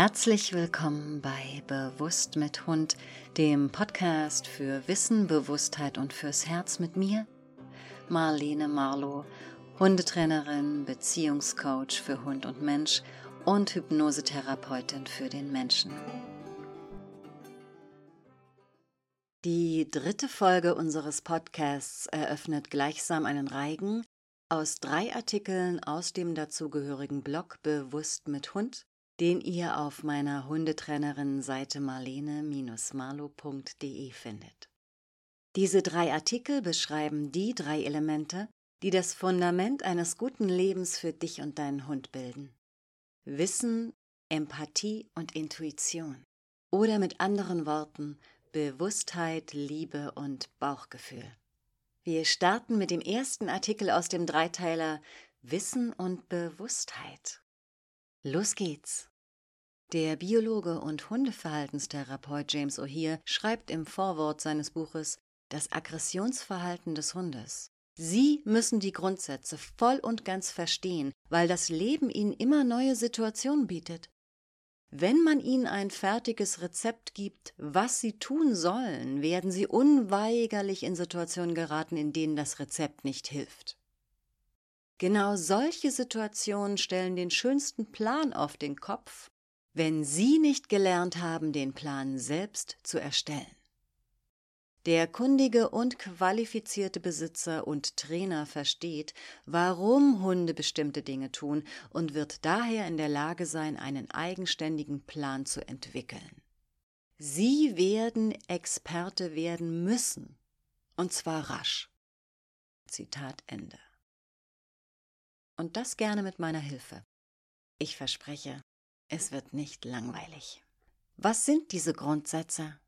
Herzlich willkommen bei Bewusst mit Hund, dem Podcast für Wissen, Bewusstheit und fürs Herz mit mir, Marlene Marlow, Hundetrainerin, Beziehungscoach für Hund und Mensch und Hypnosetherapeutin für den Menschen. Die dritte Folge unseres Podcasts eröffnet gleichsam einen Reigen aus drei Artikeln aus dem dazugehörigen Blog Bewusst mit Hund den ihr auf meiner Hundetrainerin-Seite marlene-marlo.de findet. Diese drei Artikel beschreiben die drei Elemente, die das Fundament eines guten Lebens für dich und deinen Hund bilden. Wissen, Empathie und Intuition. Oder mit anderen Worten Bewusstheit, Liebe und Bauchgefühl. Wir starten mit dem ersten Artikel aus dem Dreiteiler Wissen und Bewusstheit. Los geht's! Der Biologe und Hundeverhaltenstherapeut James O'Hear schreibt im Vorwort seines Buches Das Aggressionsverhalten des Hundes. Sie müssen die Grundsätze voll und ganz verstehen, weil das Leben ihnen immer neue Situationen bietet. Wenn man ihnen ein fertiges Rezept gibt, was sie tun sollen, werden sie unweigerlich in Situationen geraten, in denen das Rezept nicht hilft. Genau solche Situationen stellen den schönsten Plan auf den Kopf, wenn Sie nicht gelernt haben, den Plan selbst zu erstellen. Der kundige und qualifizierte Besitzer und Trainer versteht, warum Hunde bestimmte Dinge tun und wird daher in der Lage sein, einen eigenständigen Plan zu entwickeln. Sie werden Experte werden müssen, und zwar rasch. Zitat Ende und das gerne mit meiner Hilfe. Ich verspreche, es wird nicht langweilig. Was sind diese Grundsätze?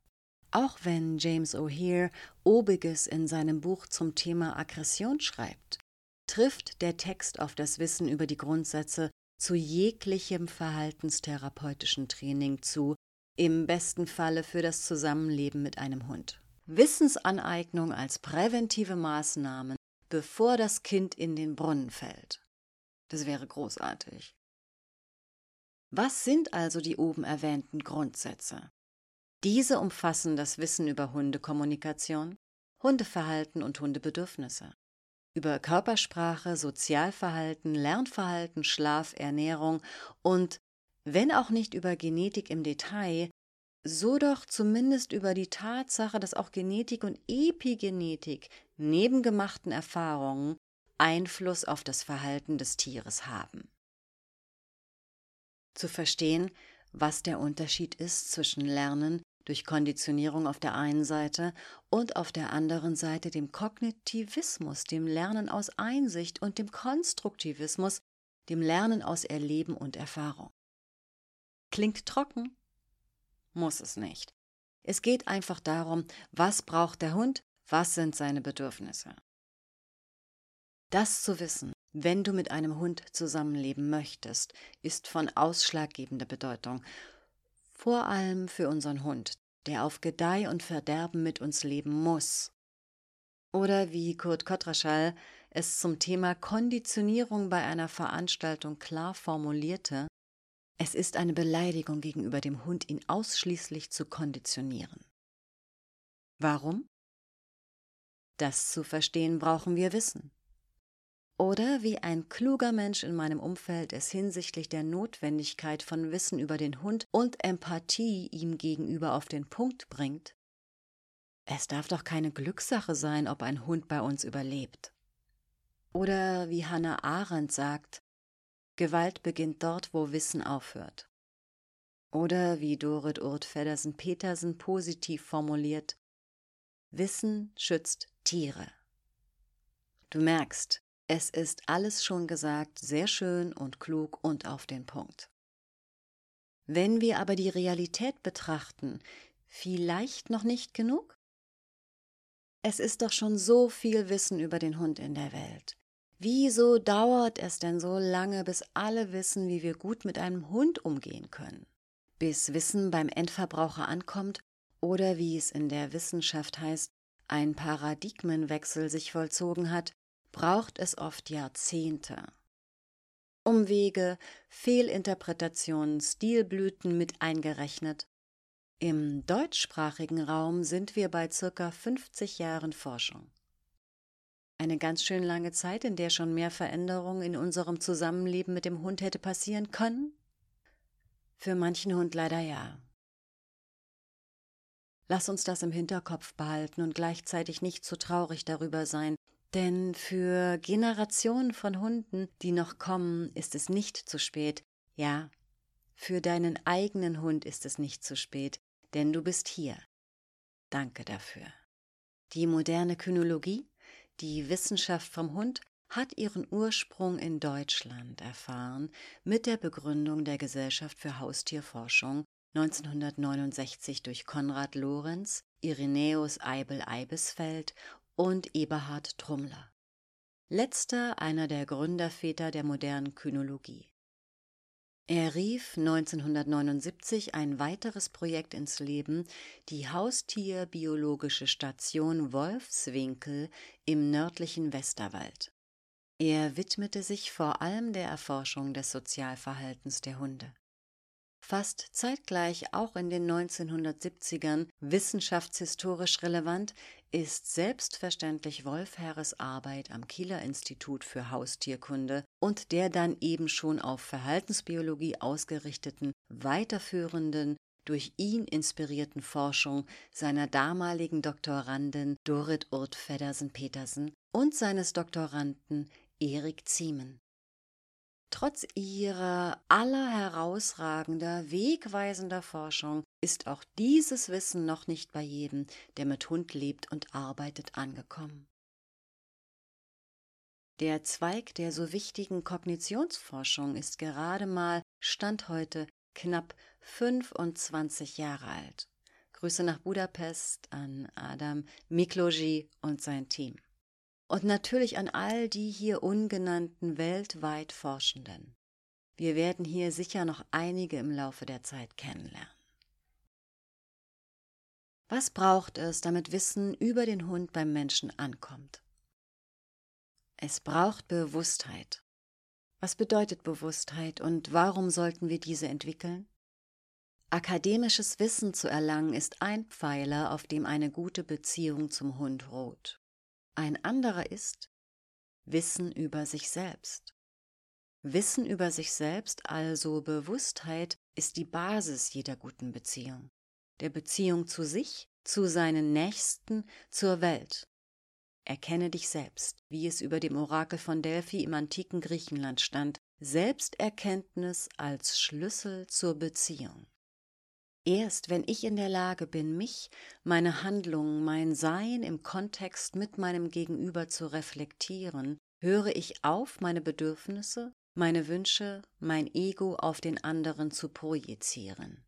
Auch wenn James O'Hear obiges in seinem Buch zum Thema Aggression schreibt, trifft der Text auf das Wissen über die Grundsätze zu jeglichem verhaltenstherapeutischen Training zu, im besten Falle für das Zusammenleben mit einem Hund. Wissensaneignung als präventive Maßnahmen, bevor das Kind in den Brunnen fällt. Das wäre großartig. Was sind also die oben erwähnten Grundsätze? Diese umfassen das Wissen über Hundekommunikation, Hundeverhalten und Hundebedürfnisse, über Körpersprache, Sozialverhalten, Lernverhalten, Schlaf, Ernährung und, wenn auch nicht über Genetik im Detail, so doch zumindest über die Tatsache, dass auch Genetik und Epigenetik neben gemachten Erfahrungen Einfluss auf das Verhalten des Tieres haben. Zu verstehen, was der Unterschied ist zwischen Lernen durch Konditionierung auf der einen Seite und auf der anderen Seite dem Kognitivismus, dem Lernen aus Einsicht und dem Konstruktivismus, dem Lernen aus Erleben und Erfahrung. Klingt trocken? Muss es nicht. Es geht einfach darum, was braucht der Hund, was sind seine Bedürfnisse. Das zu wissen, wenn du mit einem Hund zusammenleben möchtest, ist von ausschlaggebender Bedeutung. Vor allem für unseren Hund, der auf Gedeih und Verderben mit uns leben muss. Oder wie Kurt Kotraschall es zum Thema Konditionierung bei einer Veranstaltung klar formulierte, es ist eine Beleidigung gegenüber dem Hund, ihn ausschließlich zu konditionieren. Warum? Das zu verstehen brauchen wir Wissen. Oder wie ein kluger Mensch in meinem Umfeld es hinsichtlich der Notwendigkeit von Wissen über den Hund und Empathie ihm gegenüber auf den Punkt bringt. Es darf doch keine Glückssache sein, ob ein Hund bei uns überlebt. Oder wie Hannah Arendt sagt, Gewalt beginnt dort, wo Wissen aufhört. Oder wie Dorit Urt Feddersen Petersen positiv formuliert, Wissen schützt Tiere. Du merkst, es ist alles schon gesagt, sehr schön und klug und auf den Punkt. Wenn wir aber die Realität betrachten, vielleicht noch nicht genug? Es ist doch schon so viel Wissen über den Hund in der Welt. Wieso dauert es denn so lange, bis alle wissen, wie wir gut mit einem Hund umgehen können? Bis Wissen beim Endverbraucher ankommt oder wie es in der Wissenschaft heißt, ein Paradigmenwechsel sich vollzogen hat, braucht es oft Jahrzehnte. Umwege, Fehlinterpretationen, Stilblüten mit eingerechnet. Im deutschsprachigen Raum sind wir bei circa 50 Jahren Forschung. Eine ganz schön lange Zeit, in der schon mehr Veränderung in unserem Zusammenleben mit dem Hund hätte passieren können? Für manchen Hund leider ja. Lass uns das im Hinterkopf behalten und gleichzeitig nicht zu traurig darüber sein, denn für Generationen von Hunden, die noch kommen, ist es nicht zu spät. Ja, für deinen eigenen Hund ist es nicht zu spät, denn du bist hier. Danke dafür. Die moderne Kynologie die Wissenschaft vom Hund hat ihren Ursprung in Deutschland erfahren mit der Begründung der Gesellschaft für Haustierforschung 1969 durch Konrad Lorenz, Irenäus Eibel-Eibesfeld und Eberhard Trummler. Letzter einer der Gründerväter der modernen Kynologie. Er rief 1979 ein weiteres Projekt ins Leben, die Haustierbiologische Station Wolfswinkel im nördlichen Westerwald. Er widmete sich vor allem der Erforschung des Sozialverhaltens der Hunde fast zeitgleich auch in den 1970ern wissenschaftshistorisch relevant, ist selbstverständlich Wolf Herres Arbeit am Kieler Institut für Haustierkunde und der dann eben schon auf Verhaltensbiologie ausgerichteten, weiterführenden, durch ihn inspirierten Forschung seiner damaligen Doktorandin Dorit Urt Feddersen-Petersen und seines Doktoranden Erik Ziemen. Trotz ihrer aller herausragender, wegweisender Forschung ist auch dieses Wissen noch nicht bei jedem, der mit Hund lebt und arbeitet, angekommen. Der Zweig der so wichtigen Kognitionsforschung ist gerade mal Stand heute knapp 25 Jahre alt. Grüße nach Budapest an Adam Mikloji und sein Team und natürlich an all die hier ungenannten weltweit Forschenden. Wir werden hier sicher noch einige im Laufe der Zeit kennenlernen. Was braucht es, damit Wissen über den Hund beim Menschen ankommt? Es braucht Bewusstheit. Was bedeutet Bewusstheit und warum sollten wir diese entwickeln? Akademisches Wissen zu erlangen ist ein Pfeiler, auf dem eine gute Beziehung zum Hund ruht. Ein anderer ist Wissen über sich selbst. Wissen über sich selbst, also Bewusstheit, ist die Basis jeder guten Beziehung. Der Beziehung zu sich, zu seinen Nächsten, zur Welt. Erkenne dich selbst, wie es über dem Orakel von Delphi im antiken Griechenland stand, Selbsterkenntnis als Schlüssel zur Beziehung. Erst wenn ich in der Lage bin, mich, meine Handlungen, mein Sein im Kontext mit meinem Gegenüber zu reflektieren, höre ich auf, meine Bedürfnisse, meine Wünsche, mein Ego auf den anderen zu projizieren.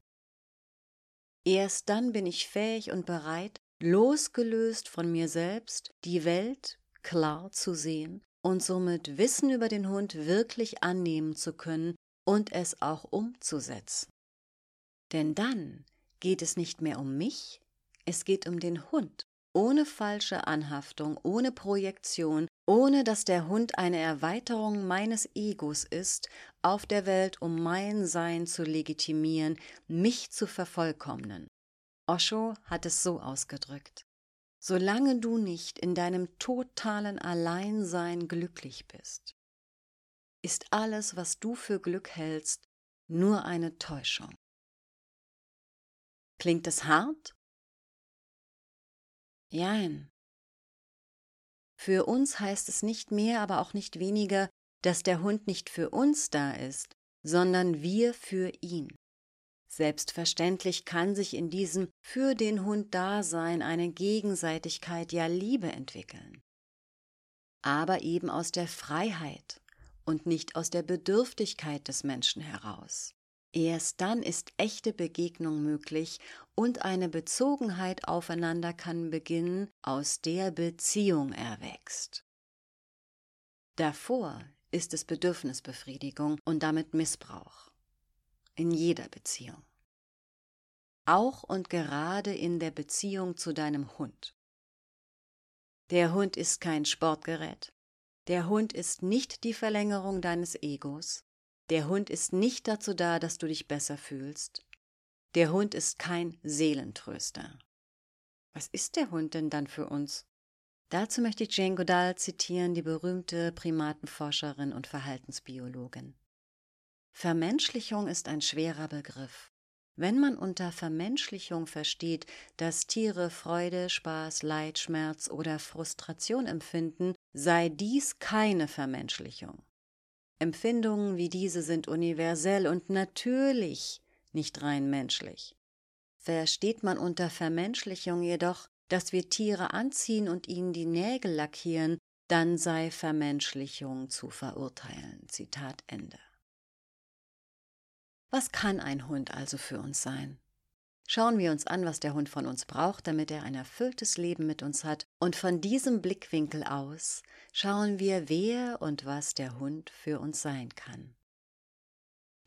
Erst dann bin ich fähig und bereit, losgelöst von mir selbst, die Welt klar zu sehen und somit Wissen über den Hund wirklich annehmen zu können und es auch umzusetzen. Denn dann geht es nicht mehr um mich, es geht um den Hund, ohne falsche Anhaftung, ohne Projektion, ohne dass der Hund eine Erweiterung meines Egos ist, auf der Welt, um mein Sein zu legitimieren, mich zu vervollkommnen. Osho hat es so ausgedrückt. Solange du nicht in deinem totalen Alleinsein glücklich bist, ist alles, was du für Glück hältst, nur eine Täuschung. Klingt es hart? Jein. Für uns heißt es nicht mehr, aber auch nicht weniger, dass der Hund nicht für uns da ist, sondern wir für ihn. Selbstverständlich kann sich in diesem für den Hund Dasein eine Gegenseitigkeit, ja Liebe entwickeln. Aber eben aus der Freiheit und nicht aus der Bedürftigkeit des Menschen heraus. Erst dann ist echte Begegnung möglich und eine Bezogenheit aufeinander kann beginnen, aus der Beziehung erwächst. Davor ist es Bedürfnisbefriedigung und damit Missbrauch. In jeder Beziehung. Auch und gerade in der Beziehung zu deinem Hund. Der Hund ist kein Sportgerät. Der Hund ist nicht die Verlängerung deines Egos Der Hund ist nicht dazu da, dass du dich besser fühlst. Der Hund ist kein Seelentröster. Was ist der Hund denn dann für uns? Dazu möchte ich Jane Goodall zitieren, die berühmte Primatenforscherin und Verhaltensbiologin. Vermenschlichung ist ein schwerer Begriff. Wenn man unter Vermenschlichung versteht, dass Tiere Freude, Spaß, Leid, Schmerz oder Frustration empfinden, sei dies keine Vermenschlichung. Empfindungen wie diese sind universell und natürlich nicht rein menschlich. Versteht man unter Vermenschlichung jedoch, dass wir Tiere anziehen und ihnen die Nägel lackieren, dann sei Vermenschlichung zu verurteilen. Zitat Ende. Was kann ein Hund also für uns sein? Schauen wir uns an, was der Hund von uns braucht, damit er ein erfülltes Leben mit uns hat, und von diesem Blickwinkel aus schauen wir, wer und was der Hund für uns sein kann.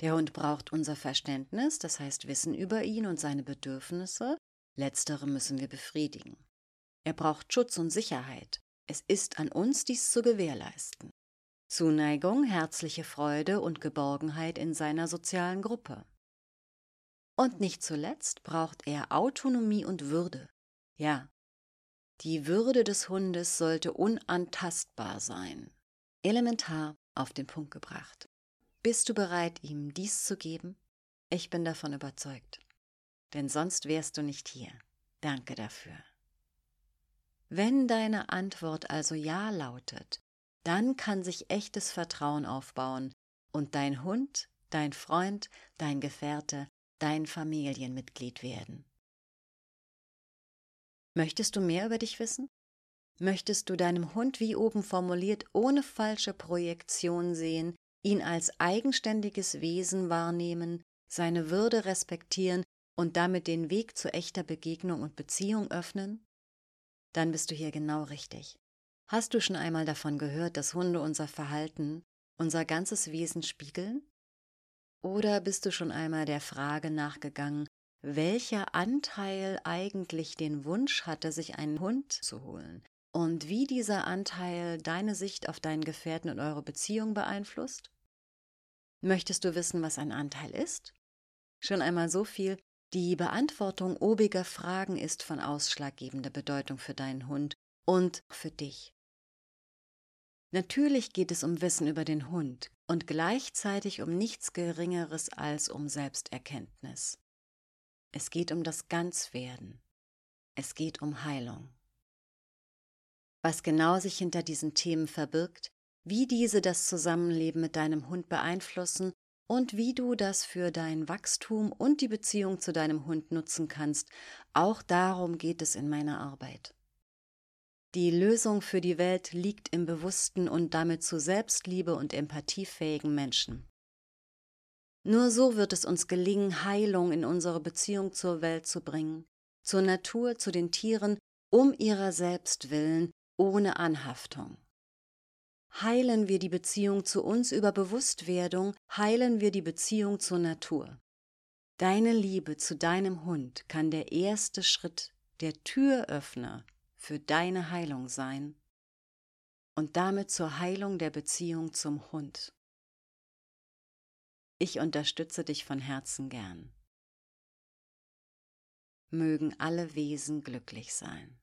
Der Hund braucht unser Verständnis, das heißt Wissen über ihn und seine Bedürfnisse, letztere müssen wir befriedigen. Er braucht Schutz und Sicherheit, es ist an uns, dies zu gewährleisten. Zuneigung, herzliche Freude und Geborgenheit in seiner sozialen Gruppe. Und nicht zuletzt braucht er Autonomie und Würde. Ja, die Würde des Hundes sollte unantastbar sein. Elementar auf den Punkt gebracht. Bist du bereit, ihm dies zu geben? Ich bin davon überzeugt. Denn sonst wärst du nicht hier. Danke dafür. Wenn deine Antwort also Ja lautet, dann kann sich echtes Vertrauen aufbauen und dein Hund, dein Freund, dein Gefährte, dein Familienmitglied werden. Möchtest du mehr über dich wissen? Möchtest du deinem Hund, wie oben formuliert, ohne falsche Projektion sehen, ihn als eigenständiges Wesen wahrnehmen, seine Würde respektieren und damit den Weg zu echter Begegnung und Beziehung öffnen? Dann bist du hier genau richtig. Hast du schon einmal davon gehört, dass Hunde unser Verhalten, unser ganzes Wesen spiegeln? Oder bist du schon einmal der Frage nachgegangen, welcher Anteil eigentlich den Wunsch hatte, sich einen Hund zu holen und wie dieser Anteil deine Sicht auf deinen Gefährten und eure Beziehung beeinflusst? Möchtest du wissen, was ein Anteil ist? Schon einmal so viel, die Beantwortung obiger Fragen ist von ausschlaggebender Bedeutung für deinen Hund und für dich. Natürlich geht es um Wissen über den Hund und gleichzeitig um nichts Geringeres als um Selbsterkenntnis. Es geht um das Ganzwerden. Es geht um Heilung. Was genau sich hinter diesen Themen verbirgt, wie diese das Zusammenleben mit deinem Hund beeinflussen und wie du das für dein Wachstum und die Beziehung zu deinem Hund nutzen kannst, auch darum geht es in meiner Arbeit. Die Lösung für die Welt liegt im bewussten und damit zu Selbstliebe und empathiefähigen Menschen. Nur so wird es uns gelingen, Heilung in unsere Beziehung zur Welt zu bringen, zur Natur, zu den Tieren, um ihrer selbst willen, ohne Anhaftung. Heilen wir die Beziehung zu uns über Bewusstwerdung, heilen wir die Beziehung zur Natur. Deine Liebe zu deinem Hund kann der erste Schritt, der Türöffner für deine Heilung sein und damit zur Heilung der Beziehung zum Hund. Ich unterstütze dich von Herzen gern. Mögen alle Wesen glücklich sein.